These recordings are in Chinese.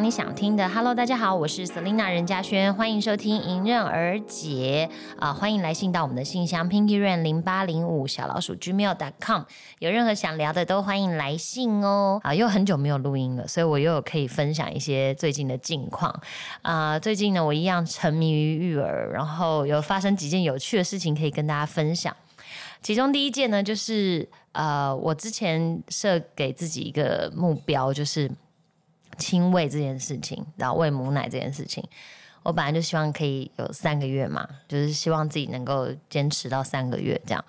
你想讲的，讲你想听的。Hello，大家好，我是 Selina 任嘉轩，欢迎收听迎刃而解啊！欢迎来信到我们的信箱 Pinky ran 零八零五小老鼠 Gmail.com，有任何想聊的都欢迎来信哦。啊，又很久没有录音了，所以我又有可以分享一些最近的近况啊。最近呢，我一样沉迷于育儿，然后有发生几件有趣的事情可以跟大家分享。其中第一件呢，就是呃，我之前设给自己一个目标，就是亲喂这件事情，然后喂母奶这件事情，我本来就希望可以有三个月嘛，就是希望自己能够坚持到三个月这样。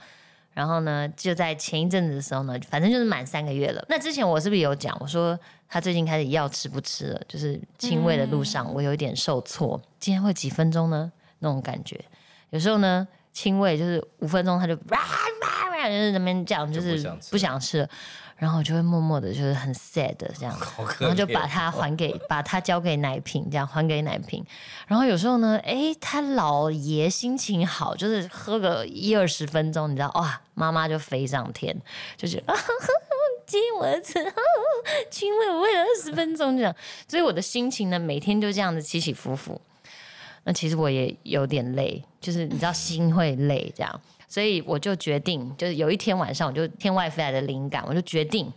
然后呢，就在前一阵子的时候呢，反正就是满三个月了。那之前我是不是有讲，我说他最近开始药吃不吃了，就是亲喂的路上我有一点受挫。今天会几分钟呢？那种感觉，有时候呢。亲喂就是五分钟，他就哇哇哇，就是那边讲，就是不想吃，然后我就会默默的，就是很 sad 这样，然后就把它还给，把它交给奶瓶，这样还给奶瓶。然后有时候呢，哎，他老爷心情好，就是喝个一二十分钟，你知道哇，妈妈就飞上天，就是啊，接我的车，亲喂我喂了二十分钟这样，所以我的心情呢，每天就这样子起起伏伏。那其实我也有点累，就是你知道心会累这样，所以我就决定，就是有一天晚上，我就天外飞来的灵感，我就决定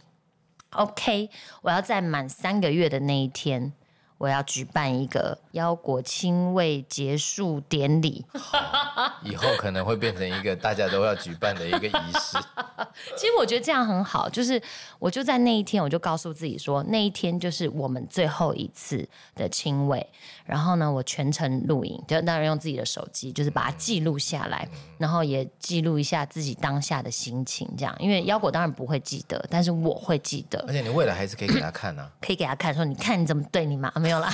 ，OK，我要在满三个月的那一天。我要举办一个腰果亲喂结束典礼，以后可能会变成一个大家都要举办的一个仪式。其实我觉得这样很好，就是我就在那一天，我就告诉自己说，那一天就是我们最后一次的亲喂。然后呢，我全程录影，就当然用自己的手机，就是把它记录下来，然后也记录一下自己当下的心情。这样，因为腰果当然不会记得，但是我会记得。而且你未来还是可以给他看啊，可以给他看，说你看你怎么对你妈没有。啦，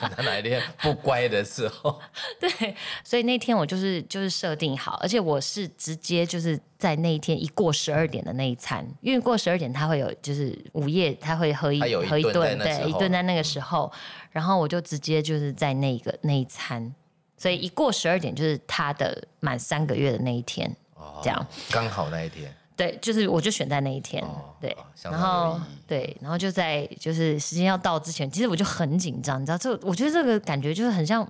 等 他哪一天不乖的时候，对，所以那天我就是就是设定好，而且我是直接就是在那一天一过十二点的那一餐，因为过十二点他会有就是午夜他会喝一喝一顿，对，一顿在那个时候，然后我就直接就是在那个那一餐，所以一过十二点就是他的满三个月的那一天，这样。刚好那一天。对，就是我就选在那一天，对，然后对，然后就在就是时间要到之前，其实我就很紧张，你知道，这我觉得这个感觉就是很像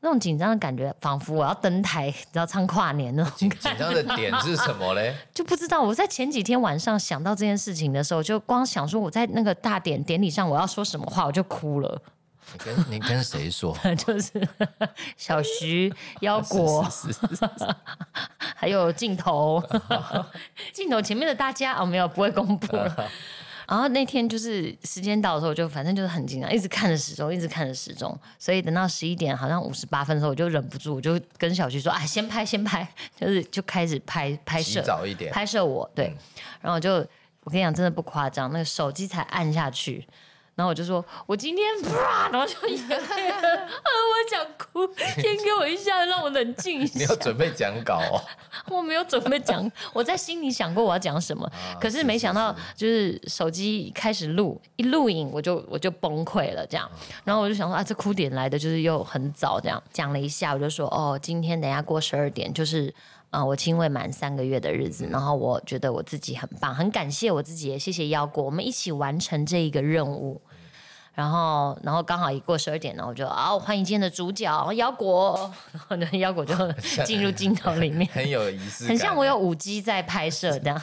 那种紧张的感觉，仿佛我要登台，你知道唱跨年那种。紧张的点是什么嘞？就不知道。我在前几天晚上想到这件事情的时候，就光想说我在那个大典典礼上我要说什么话，我就哭了。你跟你跟谁说？就是小徐腰果，还有镜头，镜头前面的大家哦，没有不会公布了。然后那天就是时间到的时候，就反正就是很紧张，一直看着时钟，一直看着时钟。所以等到十一点好像五十八分的时候，我就忍不住，我就跟小徐说：“啊，先拍，先拍。”就是就开始拍拍摄，早一点拍摄我。对，然后我就我跟你讲，真的不夸张，那个手机才按下去。然后我就说，我今天，然后就眼泪，啊，我想哭，先给我一下，让我冷静一下。你要准备讲稿哦？我没有准备讲，我在心里想过我要讲什么，可是没想到就是手机开始录，一录影我就我就崩溃了，这样。然后我就想说啊，这哭点来的就是又很早，这样讲了一下，我就说哦，今天等下过十二点就是。啊，我亲喂满三个月的日子，然后我觉得我自己很棒，很感谢我自己，也谢谢腰果，我们一起完成这一个任务。然后，然后刚好一过十二点呢，我就啊，欢迎今天的主角腰果，然后呢，腰果就 进入镜头里面，很有仪式，很像我有舞姬在拍摄这样。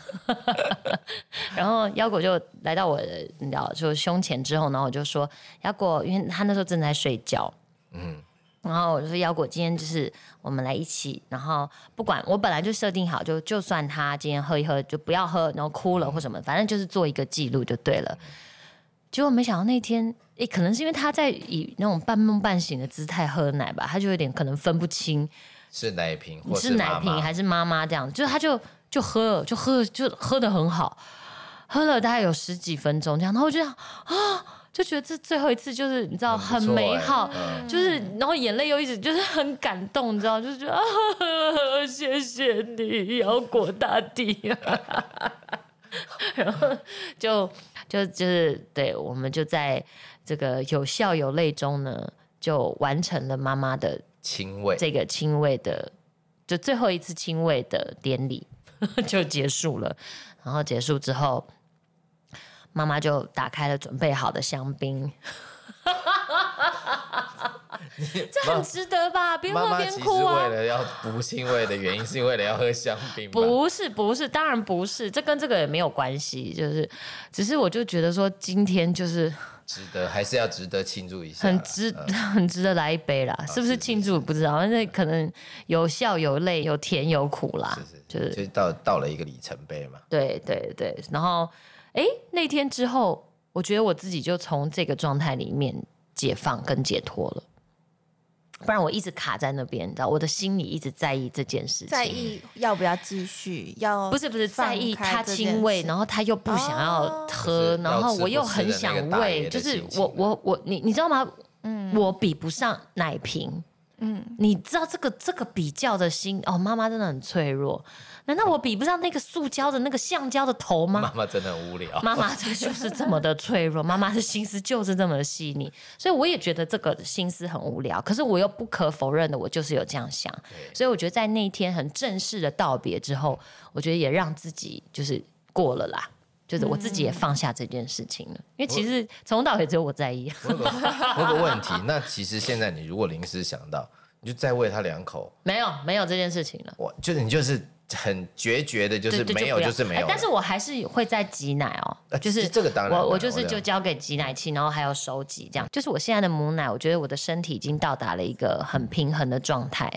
然后腰果就来到我的，你知道，就胸前之后呢，我就说腰果，因为他那时候正在睡觉，嗯。然后我就说腰果今天就是我们来一起，然后不管我本来就设定好，就就算他今天喝一喝就不要喝，然后哭了或什么，反正就是做一个记录就对了。结果没想到那天，诶，可能是因为他在以那种半梦半醒的姿态喝奶吧，他就有点可能分不清是奶瓶或是奶瓶还是妈妈这样，就是他就就喝了，就喝就喝的很好，喝了大概有十几分钟这样，然后我就想啊。就觉得这最后一次就是你知道很美好，就是然后眼泪又一直就是很感动，你知道，就是觉得啊，谢谢你，腰果大地。啊，然后就就就是对，我们就在这个有笑有泪中呢，就完成了妈妈的亲喂，这个亲喂的就最后一次亲喂的典礼 就结束了，然后结束之后。妈妈就打开了准备好的香槟。这很值得吧？不用在那妈妈其实边哭啊为！了要不欣慰的原因，是为了要喝香槟吧？不是不是，当然不是，这跟这个也没有关系，就是只是我就觉得说今天就是值得，还是要值得庆祝一下。很值、嗯 很值得来一杯啦，是不是是庆祝不知道，但是可能有笑有泪有甜有苦啦，是是，就是就到到了一个里程碑嘛。对对对，然后哎那天之后，我觉得我自己就从这个状态里面解放跟解脱了。不然我一直卡在那边，你知道，我的心里一直在意这件事情，在意要不要继续，要不是不是在意他亲喂，然后他又不想要哦喝，就是然后我又很想喂，就是我我我你你知道吗？嗯，我比不上奶瓶。嗯，你知道这个这个比较的心哦，妈妈真的很脆弱。难道我比不上那个塑胶的那个橡胶的头吗？妈妈真的很无聊。妈妈她就是这么的脆弱，妈妈的心思就是这么的细腻，所以我也觉得这个心思很无聊。可是我又不可否认的，我就是有这样想，所以我觉得在那一天很正式的道别之后，我觉得也让自己就是过了啦。就是我自己也放下这件事情了，因为其实从头到尾只有我在意，我有个问题，那其实现在你如果临时想到，你就再喂他两口，没有没有这件事情了。我就是你就是很决绝的，就是没有就是没有但是我还是会在挤奶哦，啊就是这个当然我我就是就交给挤奶器，然后还有手挤这样。就是我现在的母奶，我觉得我的身体已经到达了一个很平衡的状态，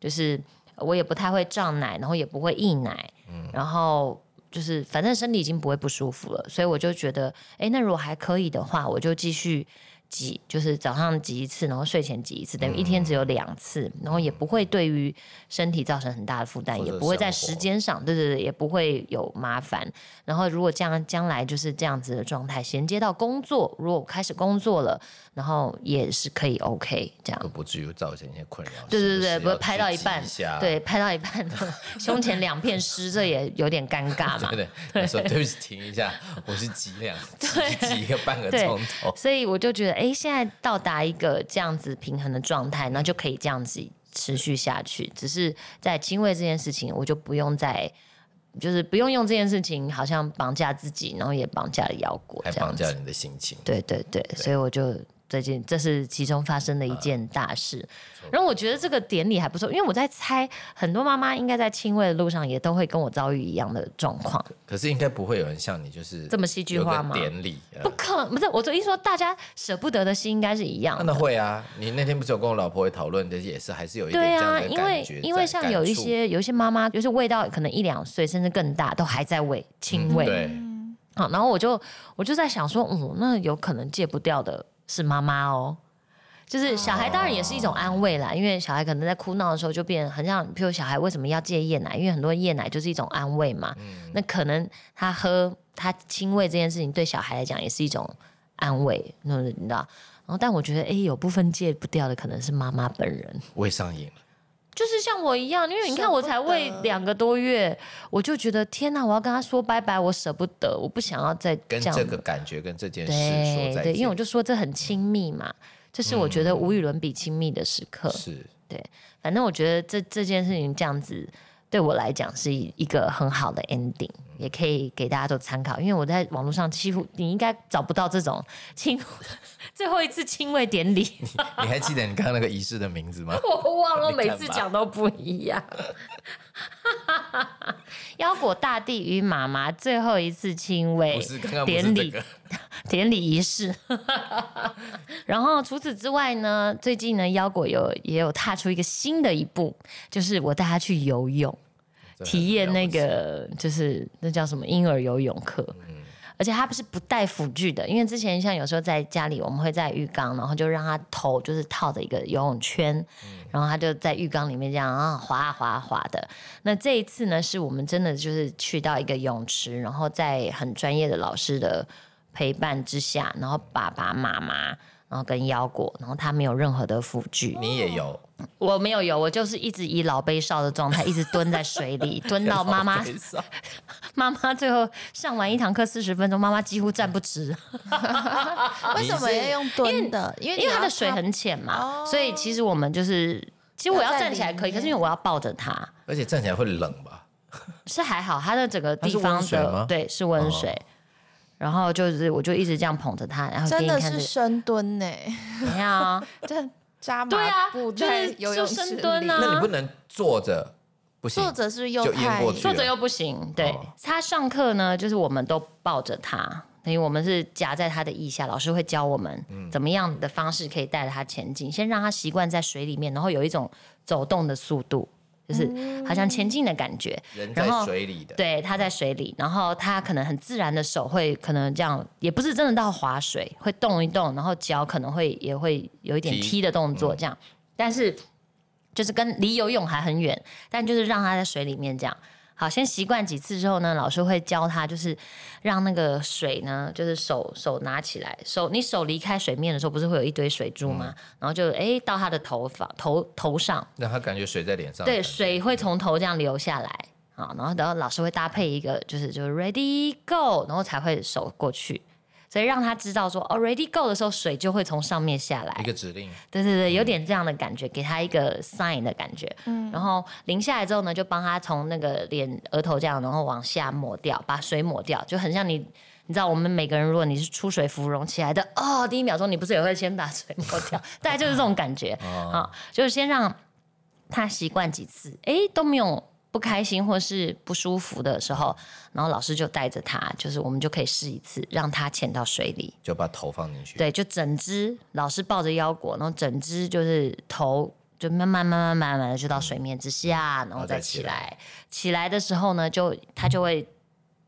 就是我也不太会胀奶，然后也不会溢奶，嗯然后。就是反正身体已经不会不舒服了，所以我就觉得，哎，那如果还可以的话，我就继续挤，就是早上挤一次，然后睡前挤一次，等于一天只有两次，然后也不会对于身体造成很大的负担，也不会在时间上，对对对，也不会有麻烦。然后如果这样将来就是这样子的状态，衔接到工作，如果我开始工作了，然后也是可以 OK 这样都。不至于造成一些困扰。对对对，不会拍到一半对，拍到一半 胸前两片 湿，这也有点尴尬嘛。对对，我说对不起，停一下，我是挤两挤挤一个半个钟头。所以我就觉得，哎，现在到达一个这样子平衡的状态，那就可以这样子持续下去。只是在轻微这件事情，我就不用再。就是不用用这件事情，好像绑架自己，然后也绑架了摇滚，还绑架你的心情，对对对，所以我就最近这是其中发生的一件大事。然后我觉得这个典礼还不错，因为我在猜很多妈妈应该在亲喂的路上也都会跟我遭遇一样的状况。可是应该不会有人像你，就是这么戏剧化吗典礼，呃不可不是，我的意思说，大家舍不得的心应该是一样的。那会啊，你那天不是有跟我老婆会讨论的，也是还是有一点对啊，因为因为像有一些有一些妈妈，就是喂到可能一两岁甚至更大，都还在喂亲喂。对，好，然后我就我就在想说，嗯，那有可能戒不掉的是妈妈哦。就是小孩当然也是一种安慰啦，因为小孩可能在哭闹的时候就变很像，譬如小孩为什么要戒夜奶？因为很多夜奶就是一种安慰嘛。嗯那可能他喝他亲喂这件事情对小孩来讲也是一种安慰，那你知道？然后但我觉得，哎，有部分戒不掉的可能是妈妈本人。我也上瘾了。就是像我一样，因为你看我才喂两个多月，我就觉得天哪，我要跟他说拜拜，我舍不得，我不想要再跟这个感觉跟这件事说再对对，因为我，就说这很亲密嘛，这是我觉得无与伦比亲密的时刻。是。对反正我觉得这这件事情这样子对我来讲是一个很好的 ending，也可以给大家做参考。因为我在网络上几乎你应该找不到这种亲 最后一次亲喂典礼，你还记得你刚刚那个仪式的名字吗？我忘了，每次讲都不一样。腰果大地与妈妈最后一次亲喂典礼这个，典礼仪式。然后除此之外呢，最近呢，腰果有也有踏出一个新的一步，就是我带他去游泳，体验那个就是那叫什么婴儿游泳课。而且他不是不带辅具的，因为之前像有时候在家里，我们会在浴缸，然后就让他头就是套着一个游泳圈，然后他就在浴缸里面这样啊滑啊滑啊滑的。那这一次呢，是我们真的就是去到一个泳池，然后在很专业的老师的陪伴之下，然后爸爸妈妈，然后跟腰果，然后他没有任何的辅具，你也有我没有有，我就是一直以老背少的状态，一直蹲在水里，蹲到妈妈妈妈最后上完一堂课四十分钟，妈妈几乎站不直，为什么要用蹲的？因为因为它它的水很浅嘛，哦所以其实我们就是，其实我要站起来可以，可是因为我要抱着它，而且站起来会冷吧？是还好，它的整个地方的对是温水。然后就是我就一直这样捧着他，然后给真的是深蹲呢，怎么样啊？这扎对啊马步就是在游泳就深池里蹲啊那你不能坐着，不行。坐着是不是又淹太过去坐着又不行，对、哦他上课呢，就是我们都抱着他，等于我们是夹在他的腋下，老师会教我们嗯怎么样的方式可以带着他前进，先让他习惯在水里面，然后有一种走动的速度，就是好像前进的感觉。人在然后水里的，对，他在水里，然后他可能很自然的手会可能这样，也不是真的到划水，会动一动，然后脚可能会也会有一点踢踢的动作这样，但是就是跟离游泳还很远，但就是让他在水里面这样。好，先习惯几次之后呢，老师会教他，就是让那个水呢，就是手手拿起来，手你手离开水面的时候，不是会有一堆水珠吗？然后就哎到他的头发头头上，让他感觉水在脸上。对，水会从头这样流下来啊，然后然后老师会搭配一个就是就是 ready go，然后才会手过去，所以让他知道说哦 ready go 的时候，水就会从上面下来一。个指令，对对对，有点这样的感觉，给他一个 sign 的感觉。嗯，然后淋下来之后呢，就帮他从那个脸额头这样，然后往下抹掉，把水抹掉，就很像你。你知道我们每个人，如果你是出水芙蓉起来的哦，第一秒钟你不是也会先把水抹掉，大概就是这种感觉啊，就是先让他习惯几次，哎都没有不开心或是不舒服的时候，然后老师就带着他，就是我们就可以试一次，让他潜到水里，就把头放进去。对，就整只老师抱着腰果，然后整只就是头就慢慢慢慢慢慢的就到水面之下，然后再起来。起来的时候呢，就他就会。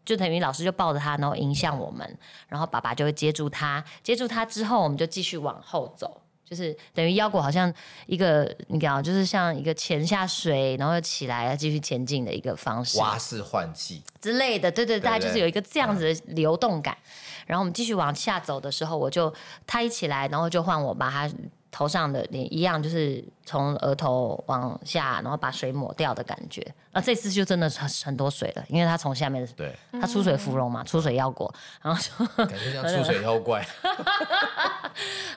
就等于老师就抱着他，然后迎向我们，然后爸爸就会接住他，接住他之后，我们就继续往后走，就是等于腰果好像一个你讲，就是像一个潜下水，然后又起来继续前进的一个方式。蛙式换气，之类的，对对，大概就是有一个这样子的流动感。然后我们继续往下走的时候，我就他一起来，然后就换我把他头上的脸一样，就是从额头往下，然后把水抹掉的感觉。那，这次就真的很很多水了，因为他从下面，对，他出水芙蓉嘛，出水腰果，然后就感觉像出水妖怪。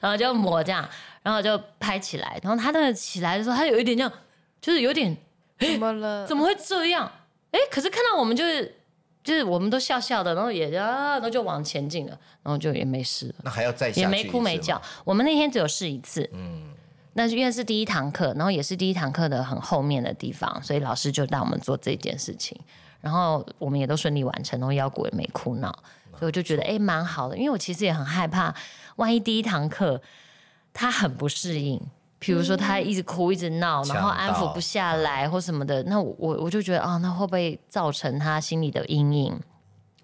然后就抹这样，然后就拍起来，然后他那个起来的时候，他有一点这样，就是有点怎么了？怎么会这样？哎，可是看到我们就是就是我们都笑笑的，然后也啊，然后就往前进了，然后就也没事了，那还要再下去也没哭没叫。我们那天只有试一次，嗯，那是因为是第一堂课，然后也是第一堂课的很后面的地方，所以老师就让我们做这件事情，然后我们也都顺利完成，然后腰果也没哭闹，所以我就觉得哎蛮好的，因为我其实也很害怕，万一第一堂课他很不适应。比如说他一直哭一直闹，然后安抚不下来或什么的，那我我我就觉得啊，那会不会造成他心里的阴影？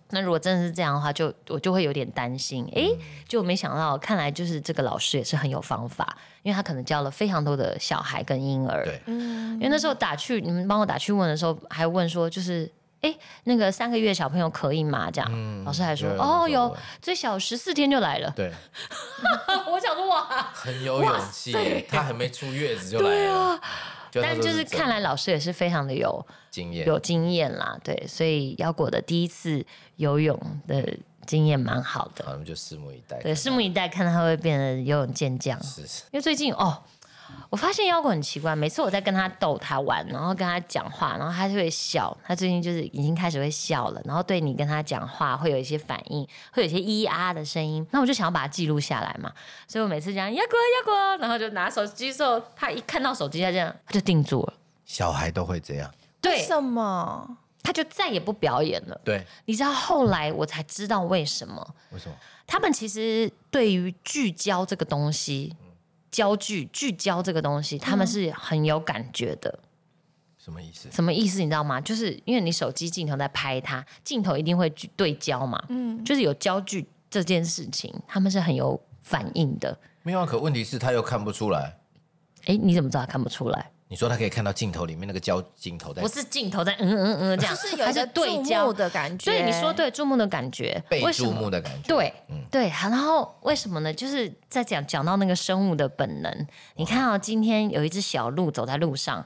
那如果真的是这样的话，就我就会有点担心。诶，就没想到，看来就是这个老师也是很有方法，因为他可能教了非常多的小孩跟婴儿。对因为那时候打去你们帮我打去问的时候，还问说就是。诶，那个三个月小朋友可以吗？这样，老师还说哦，有最小十四天就来了。对，我想说哇，很有勇气，他还没出月子就来了。就他说但就是看来老师也是非常的有经验，有经验啦，对，所以腰果的第一次游泳的经验蛮好的。好，我们就拭目以待。对，拭目以待，看他会变得游泳健将。是是，因为最近哦，我发现妖怪很奇怪，每次我在跟他逗他玩，然后跟他讲话，然后他就会笑。他最近就是已经开始会笑了，然后对你跟他讲话会有一些反应，会有一些咿啊的声音。那我就想要把它记录下来嘛，所以我每次讲妖怪妖怪，然后就拿手机的时候，他一看到手机，他这样他就定住了，小孩都会这样。对为，什么？他就再也不表演了。对，你知道后来我才知道为什么。为什么？他们其实对于聚焦这个东西，焦距、聚焦这个东西，他们是很有感觉的。什么意思？什么意思？你知道吗？就是因为你手机镜头在拍它，镜头一定会聚对焦嘛，嗯，就是有焦距这件事情，他们是很有反应的。没有啊，可问题是他又看不出来。哎，你怎么知道他看不出来？你说他可以看到镜头里面那个焦镜头在不是镜头在嗯嗯嗯这样，就是有它一个注对焦目的感觉。对，你说对，注目的感觉，被注目的感觉。对，嗯对，然后为什么呢？就是在讲讲到那个生物的本能。你看到、今天有一只小鹿走在路上，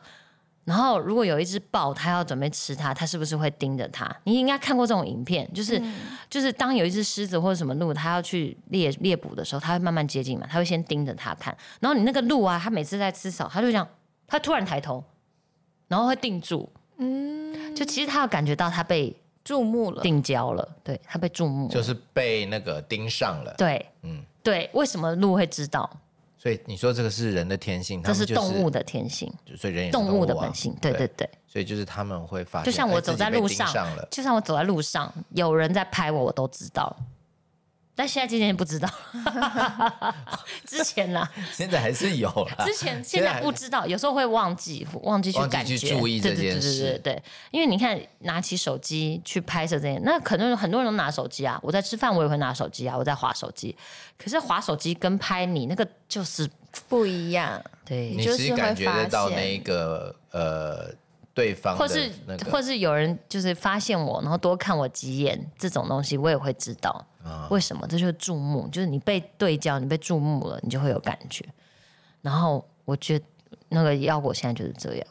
然后如果有一只豹，它要准备吃它，它是不是会盯着它？你应该看过这种影片，就是、就是当有一只狮子或者什么鹿，它要去猎猎捕的时候，它会慢慢接近嘛，它会先盯着它看。然后你那个鹿啊，它每次在吃草，它就这样，它突然抬头，然后会定住。嗯，就其实他有感觉到他被注目了，定焦了，对他被注目了，就是被那个盯上了。对，嗯，对，为什么鹿会知道？所以你说这个是人的天性，他这是动物的天性，就所以人也是动物的啊本性。对对对，所以就是他们会发现，就像我走在路上上，就像我走在路上，有人在拍我，我都知道。但现在今年不知道，之前呢，现在还是有啦。之前现在不知道，有时候会忘记，忘记去感觉，去注意这件对对对对事对对，因为你看，拿起手机去拍摄这些，那可能很多人都拿手机啊。我在吃饭，我也会拿手机啊，我在划手机。可是划手机跟拍你那个就是不一样。对，你就是感觉得到那个呃对方的或是或是有人就是发现我，然后多看我几眼，这种东西我也会知道。啊为什么？这就是注目，就是你被对焦，你被注目了，你就会有感觉。然后我觉得那个腰果现在就是这样。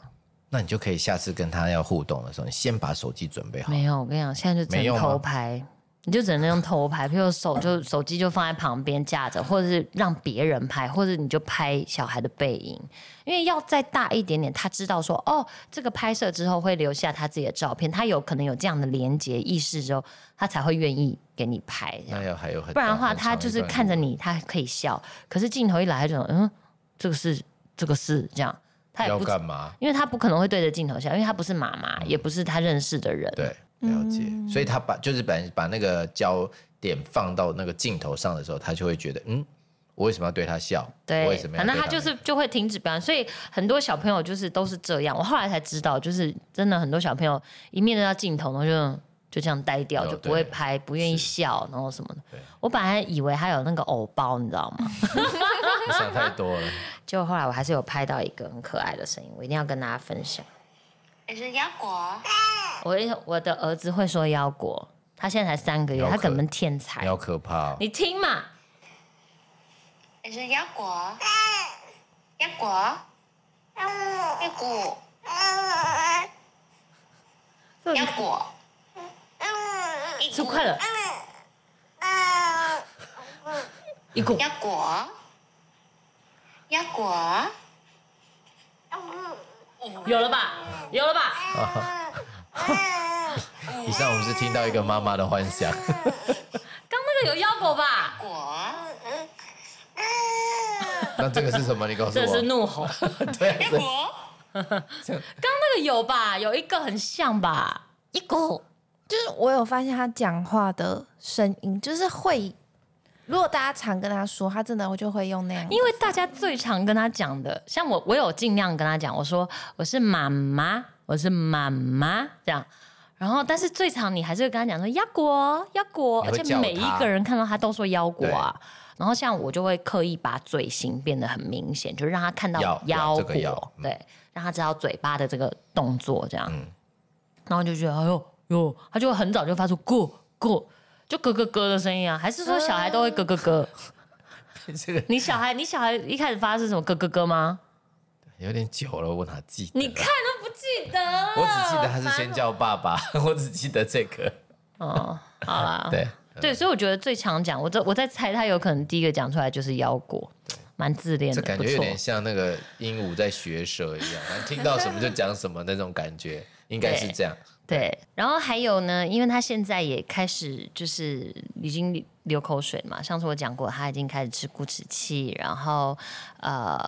那你就可以下次跟他要互动的时候，你先把手机准备好。没有，我跟你讲，现在就只能没用吗偷拍，你就只能用偷拍，譬如手就手机就放在旁边架着，或者是让别人拍，或者你就拍小孩的背影，因为要再大一点点，他知道说哦，这个拍摄之后会留下他自己的照片，他有可能有这样的连接意识之后，他才会愿意给你拍。那要还有很不然的话，他就是看着你，他可以笑，可是镜头一来，他就嗯，这个是这个是这样，他也要不干嘛？因为他不可能会对着镜头笑，因为他不是妈妈，也不是他认识的人。对，了解。所以他把就是把把那个焦点放到那个镜头上的时候，他就会觉得，嗯，我为什么要对他笑？我为对什，么要反正他就是就会停止表演，所以很多小朋友就是都是这样。我后来才知道，就是真的很多小朋友一面对到镜头，然后就就这样呆掉，就不会拍，不愿意笑，然后什么的。我本来以为他有那个偶包，你知道吗？你想太多了。结果后来我还是有拍到一个很可爱的声音，我一定要跟大家分享。你是腰果，我我的儿子会说腰果，他现在才三个月，他可能天才。你。好可怕。哦！你听嘛，你是腰果，腰果，腰果，腰果，是快了，一股腰果，腰果，有了吧，有了吧。以上我们是听到一个妈妈的幻想，刚那个有腰果吧？果，那这个是什么？你告诉我这是我。怒吼。对啊，腰果，刚那个有吧？有一个很像吧？一股就是我有发现他讲话的声音，就是会，如果大家常跟他说，他真的我就会用那样。因为大家最常跟他讲的，像我，我有尽量跟他讲，我说我是妈妈，我是妈妈这样。然后，但是最常你还是会跟他讲说腰果，腰果，而且每一个人看到他都说腰果啊。然后像我就会刻意把嘴型变得很明显，就让他看到腰腰果，这个嗯对，让他知道嘴巴的这个动作这样。嗯然后就觉得哎呦呦，他就会很早就发出咯咯，就咯咯咯的声音啊。还是说小孩都会咯咯咯？这个你小孩，你小孩一开始发是什么咯咯咯吗？有点久了，我哪记得？你看，都不记得。我只记得他是先叫爸爸，我只记得这个。哦，好啦，对，对，所以我觉得最常讲，我在我在猜他有可能第一个讲出来就是腰果，蛮自恋的，这感。觉有点像那个鹦鹉在学舌一样，听到什么就讲什么那种感觉，应该是这样。对，然后还有呢，因为他现在也开始就是已经流口水嘛，上次我讲过，他已经开始吃固齿器，然后呃，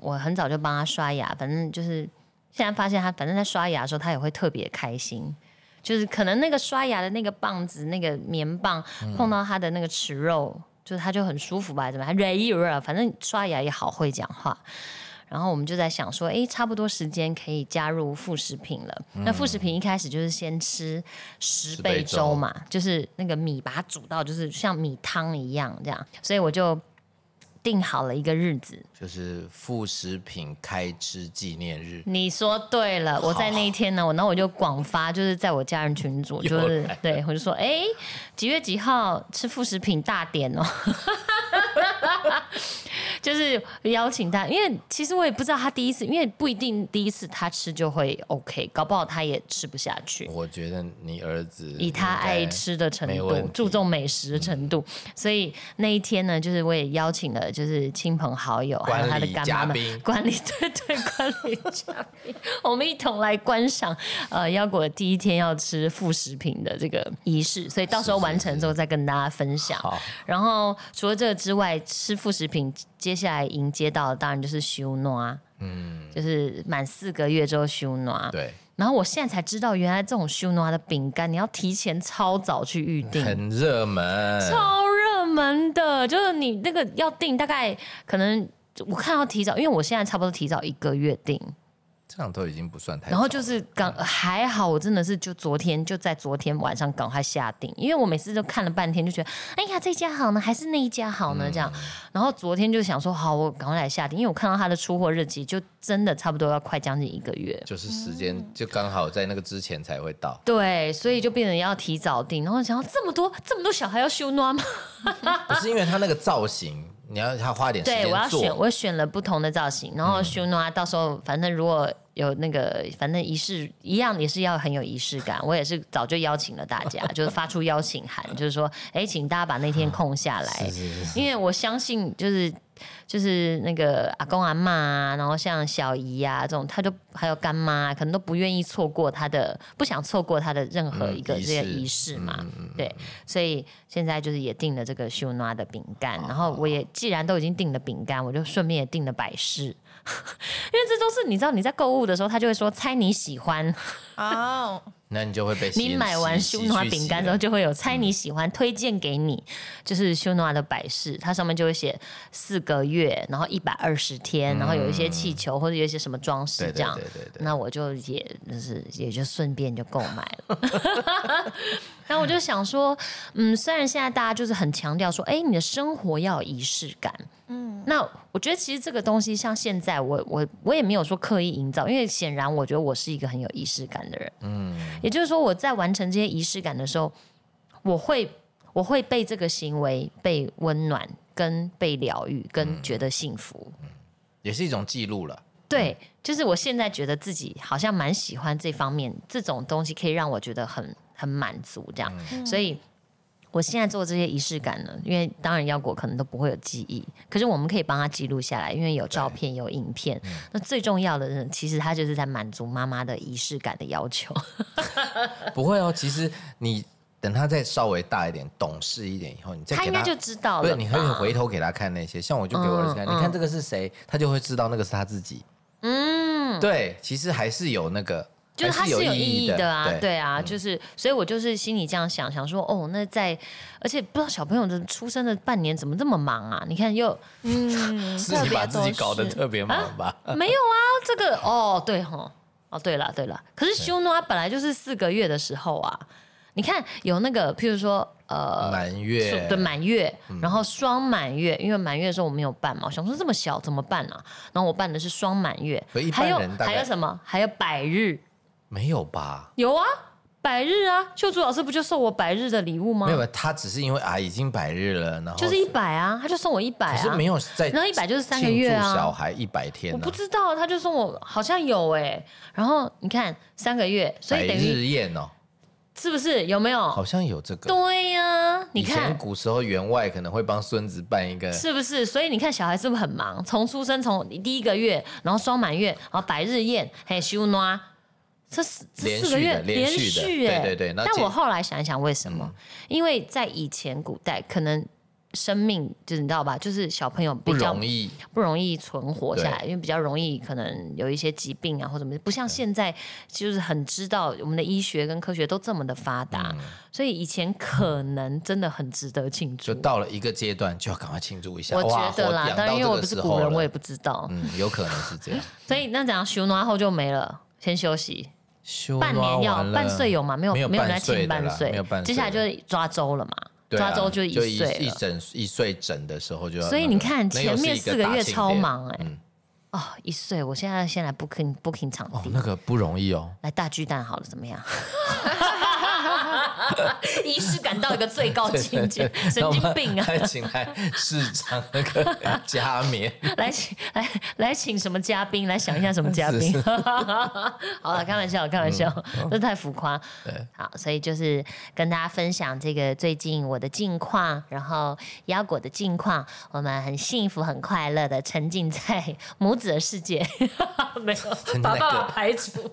我很早就帮他刷牙，反正就是现在发现他，反正在刷牙的时候，他也会特别开心。就是可能那个刷牙的那个棒子、那个棉棒碰到他的那个齿肉，就是他就很舒服吧？怎么还热一热？反正刷牙也好会讲话。然后我们就在想说，哎，差不多时间可以加入副食品了。那副食品一开始就是先吃十倍倍粥粥嘛，就是那个米把它煮到就是像米汤一样这样，所以我就定好了一个日子。就是副食品开支纪念日，你说对了，我在那一天呢，我然后我就广发，就是在我家人群组，就是对我就说，哎，几月几号吃副食品大典哦，就就是邀请他，因为其实我也不知道他第一次，因为不一定第一次他吃就会 OK，搞不好他也吃不下去。我觉得你儿子以他爱吃的程度注重美食的程度，所以那一天呢，就是我也邀请了就是亲朋好友，还有他的干妈们。管理对对管理嘉宾，我们一同来观赏呃腰果第一天要吃副食品的这个仪式，所以到时候完成之后再跟大家分享。好，然后除了这个之外，吃副食品，接下来迎接到的当然就是修诺，嗯，就是满四个月之后修诺。对，然后我现在才知道，原来这种修诺的饼干你要提前超早去预定，很热门，超热门的，就是你那个要订，大概可能我看到提早，因为我现在差不多提早一个月订，这样都已经不算太。然后就是刚还好，我真的是就昨天就在昨天晚上赶快下定，因为我每次都看了半天，就觉得哎呀这家好呢，还是那一家好呢这样。然后昨天就想说好，我赶快来下定，因为我看到它的出货日期就真的差不多要快将近一个月。就是时间就刚好在那个之前才会到。对，所以就变成要提早定，然后想要这么多这么多小孩要修暖吗？不是因为它那个造型，你要他花点时对，我要选，做。我选了不同的造型，然后修诺啊，到时候反正如果有那个，反正仪式一样也是要很有仪式感。我也是早就邀请了大家，就是发出邀请函，就是说，哎，请大家把那天空下来，是是是因为我相信就是。就是那个阿公阿妈啊，然后像小姨啊这种，他就还有干妈啊，可能都不愿意错过他的，不想错过他的任何一个这个仪式嘛。嗯对，所以现在就是也订了这个秀娜的饼干，哦然后我也既然都已经订了饼干，我就顺便也订了百事，因为这都是你知道你在购物的时候，他就会说猜你喜欢，哦，那你就会被你买完修诺饼干之后，就会有猜你喜欢推荐给你，就是修诺的百事，它上面就会写四个月，然后一百二十天，然后有一些气球或者有一些什么装饰这样。对。对对对，那我就也就是也就顺便就购买了，然后我就想说，嗯，虽然现在大家就是很强调说，哎，你的生活要有仪式感，嗯，那我觉得其实这个东西像现在我我我也没有说刻意营造，因为显然我觉得我是一个很有仪式感的人，嗯，也就是说我在完成这些仪式感的时候，我会我会被这个行为被温暖，跟被疗愈，跟觉得幸福。也是一种记录了。对，就是我现在觉得自己好像蛮喜欢这方面，这种东西可以让我觉得很很满足，这样，所以。我现在做这些仪式感呢，因为当然腰果可能都不会有记忆，可是我们可以帮他记录下来，因为有照片有影片。那最重要的呢，其实他就是在满足妈妈的仪式感的要求。不会哦，其实你等他再稍微大一点、懂事一点以后，你再给他应该就知道了吧。不是，你可以回头给他看那些，像我就给我儿子看，嗯你看这个是谁，他就会知道那个是他自己。嗯，对，其实还是有那个，就是它是有意义的啊，对对啊，就是，所以我就是心里这样想，想说，哦，那在，而且不知道小朋友的出生的半年怎么这么忙啊？你看又嗯，是你把自己搞得特别忙吧？没有啊，这个哦，对吼，哦，对了对了，可是修诺本来就是四个月的时候啊，你看有那个，譬如说呃，满月嗯对满月，然后双满月，因为满月的时候我没有办嘛，我想说这么小怎么办啊？然后我办的是双满月还有还有什么？还有百日，没有吧？有啊，百日啊，秀珠老师不就送我百日的礼物吗？没有，他只是因为啊已经百日了，然后就是一百啊，他就送我一百啊。可是没有在，然后100就是三个月啊小孩一百天我，不知道，他就送我好像有哎、然后你看三个月，所以等百日宴哦，是不是有没有？好像有这个。对呀、你看古时候员外可能会帮孙子办一个，是不是？所以你看小孩是不是很忙？从出生从第一个月，然后双满月，然后百日宴，还有休诺，这四这连四个月续的连续的对对对但我后来想一想，为什么？嗯因为在以前古代，可能生命就是你知道吧，就是小朋友不比较容易。不容易存活下来，因为比较容易可能有一些疾病啊或者什么，不像现在就是很知道我们的医学跟科学都这么的发达，所以以前可能真的很值得庆祝就。到了一个阶段，就要赶快庆祝一下。我哇觉得啦，活养当然因为我不是古人，我也不知道，嗯，有可能是这样。所以那怎样休暖后就没了，先休息。休半年要半岁有吗？没有没有在半岁的啦庆半岁，没有半岁接下来就是抓周了嘛，对啊抓周就一岁了。一整一岁整的时候就要那个。所以你看前面四个月超忙哎嗯，哦，一岁，我现在先来 booking booking 场哦，那个不容易哦。来大巨蛋好了，怎么样？仪式感到一个最高境界，神经病啊！还请来市长那个加冕，来请来来请什么嘉宾？来想一下什么嘉宾？好了，开玩笑，开玩笑，这太浮夸。对，好，所以就是跟大家分享这个最近我的近况，然后腰果的近况，我们很幸福、很快乐的沉浸在母子的世界，没有把爸爸排除。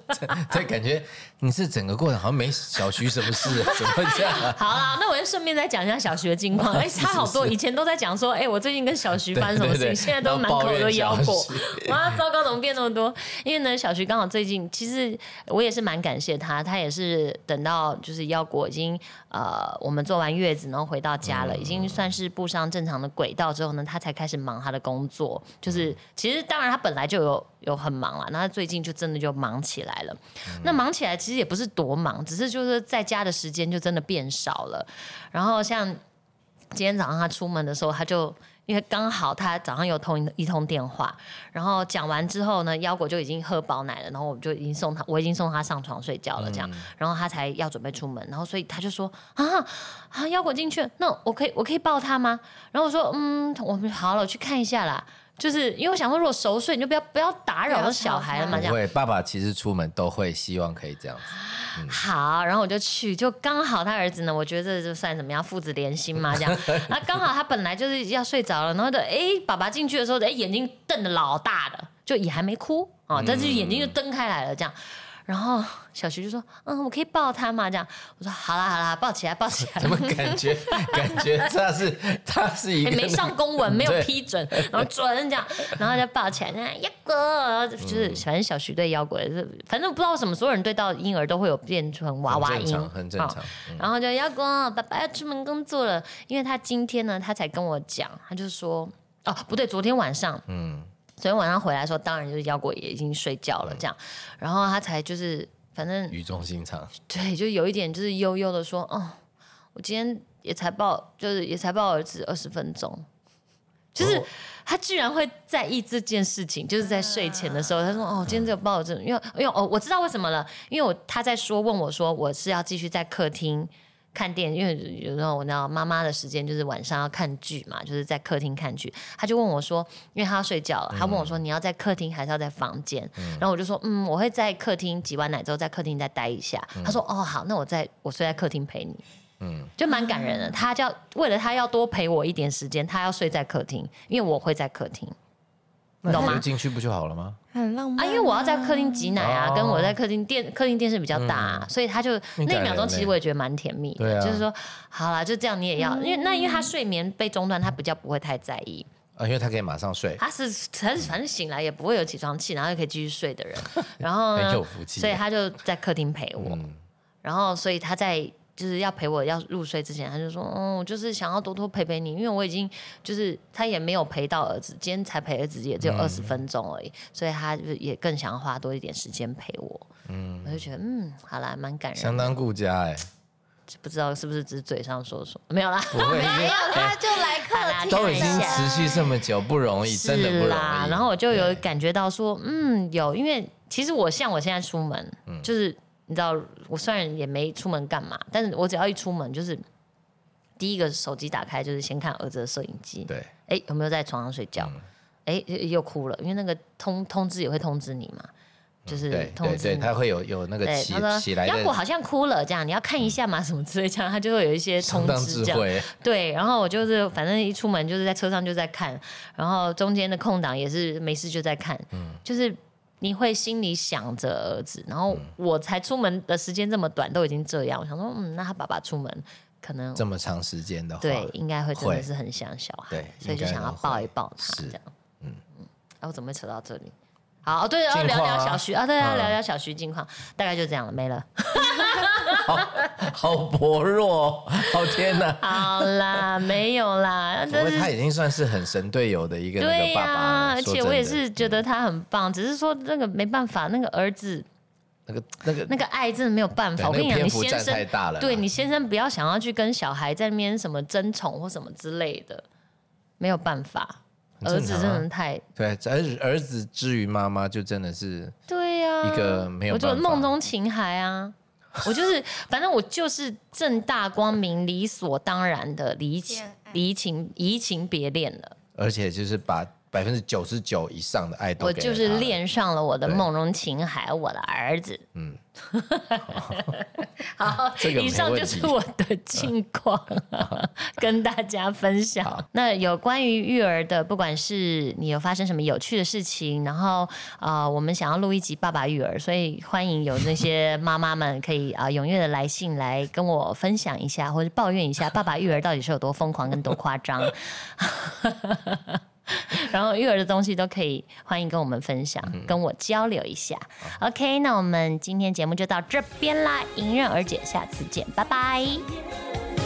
这，感觉你是整个过程好像没小徐什么事，怎么这样？好啦，那我就顺便再讲一下小徐的近况。哎，差好多，以前都在讲说，哎，我最近跟小徐发生什么事情，现在都满口都腰果。哇，糟糕，怎么变那么多？因为呢，小徐刚好最近，其实我也是蛮感谢他，他也是等到就是腰果已经呃，我们做完月子，然后回到家了，已经算是步上正常的轨道之后呢，他才开始忙他的工作。就是其实当然他本来就有有很忙了，那他最近就真的就忙起来了。那忙起来其实也不是多忙，只是就是在家的时间就真的变少了。然后像今天早上他出门的时候，他就。因为刚好他早上有通一通电话，然后讲完之后呢，腰果就已经喝饱奶了，然后我们就已经送他，我已经送他上床睡觉了，这样，然后他才要准备出门，然后所以他就说啊啊，腰果进去，那我可以我可以抱他吗？然后我说嗯，我们好了，我去看一下啦。就是因为我想说，如果熟睡，你就不要不要打扰到小孩了嘛。这样，会爸爸其实出门都会希望可以这样子。好，然后我就去，就刚好他儿子呢，我觉得这就算怎么样，父子连心嘛，这样。那刚好他本来就是要睡着了，然后的哎，爸爸进去的时候，哎，眼睛瞪得老大的，就也还没哭啊，但是眼睛就睁开来了，这样。然后小徐就说：“嗯，我可以抱他嘛？”这样。我说：“好啦好啦，抱起来抱起来。”怎么感觉？感觉他是他是一个没上公文，没有批准，然后准这样，然后就抱起来，那幺哥就是反正小徐对腰果是，反正不知道什么，所有人对到婴儿都会有变成娃娃音，很正常。然后就腰果爸爸要出门工作了，因为他今天呢，他才跟我讲，他就说：“哦，不对，昨天晚上，嗯。”昨天晚上回来的时候，当然就是腰果也已经睡觉了，这样，然后他才就是反正语重心长，对，就有一点就是悠悠的说，哦，我今天也才抱，就是也才抱儿子二十分钟，就是他居然会在意这件事情，就是在睡前的时候，他说，哦，今天这个抱儿子，因为因为哦，我知道为什么了，因为我他在说问我说，我是要继续在客厅。看电，因为有时候我知道妈妈的时间就是晚上要看剧嘛，就是在客厅看剧。他就问我说，因为他要睡觉了，他问我说，你要在客厅还是要在房间？然后我就说，嗯，我会在客厅挤完奶之后在客厅再待一下。他说，哦，好，那我在我睡在客厅陪你。嗯，就蛮感人的。他叫为了他要多陪我一点时间，他要睡在客厅，因为我会在客厅。你懂吗？进去不就好了吗？很浪漫啊！因为我要在客厅挤奶啊，跟我在客厅电客厅电视比较大，所以他就那一秒钟，其实我也觉得蛮甜蜜的。就是说，好了，就这样你也要，因为那因为他睡眠被中断，他比较不会太在意啊，因为他可以马上睡。他是他是反正醒来也不会有起床气，然后又可以继续睡的人。然后很有福气，所以他就在客厅陪我。然后所以他在。就是要陪我要入睡之前，他就说：“嗯，我就是想要多多陪陪你，因为我已经就是他也没有陪到儿子，今天才陪儿子也只有二十分钟而已，所以他就也更想要花多一点时间陪我。嗯，我就觉得嗯，好啦，蛮感人，相当顾家哎，不知道是不是只是嘴上说说，没有啦，不会，没有他就来客厅，都已经持续这么久，不容易，真的不容易。然后我就有感觉到说，嗯，有，因为其实我像我现在出门，就是。你知道，我虽然也没出门干嘛，但是我只要一出门，就是第一个手机打开，就是先看儿子的摄影机。对，哎，有没有在床上睡觉？哎，又哭了，因为那个通通知也会通知你嘛，就是通知，他会有有那个起起来。要果好像哭了，这样你要看一下嘛，什么之类，这样他就会有一些通知这样。对，然后我就是反正一出门就是在车上就在看，然后中间的空档也是没事就在看，嗯，就是。你会心里想着儿子，然后我才出门的时间这么短，都已经这样。我想说，嗯，那他爸爸出门可能这么长时间的话，对，应该会真的是很想小孩，所以就想要抱一抱他这样。嗯嗯，然后怎么会扯到这里？好，对，然后聊聊小徐啊，对啊，聊聊小徐近况，大概就这样了，没了。好好薄弱，好天哪！好啦，没有啦，但是他已经算是很神队友的一个那个爸爸而且我也是觉得他很棒，只是说那个没办法，那个儿子，那个那个那个爱真的没有办法。我跟你讲，你先生太大了，对你先生不要想要去跟小孩在那边什么争宠或什么之类的，没有办法。儿子真的太对，儿子儿子之于妈妈就真的是对呀，一个没有，我就梦中情孩啊。我就是，反正我就是正大光明、理所当然的离情离情移情别恋了。而且就是把百分之九十九以上的爱都我就是恋上了我的对梦中情海，我的儿子。嗯，好，这个以上就是我的近况，跟大家分享。那有关于育儿的，不管是你有发生什么有趣的事情，然后呃，我们想要录一集爸爸育儿，所以欢迎有那些妈妈们可以啊、踊跃的来信来跟我分享一下，或者抱怨一下爸爸育儿到底是有多疯狂跟多夸张。然后育儿的东西都可以欢迎跟我们分享，跟我交流一下。OK，那我们今天节目就到这边啦，迎刃而解，下次见，拜拜。